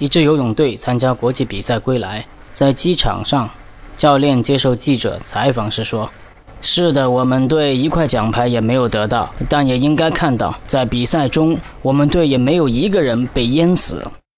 一支游泳队参加国际比赛归来在机场上教练接受记者采访时说是的我们队一块奖牌也没有得到但也应该看到在比赛中我们队也没有一个人被淹死。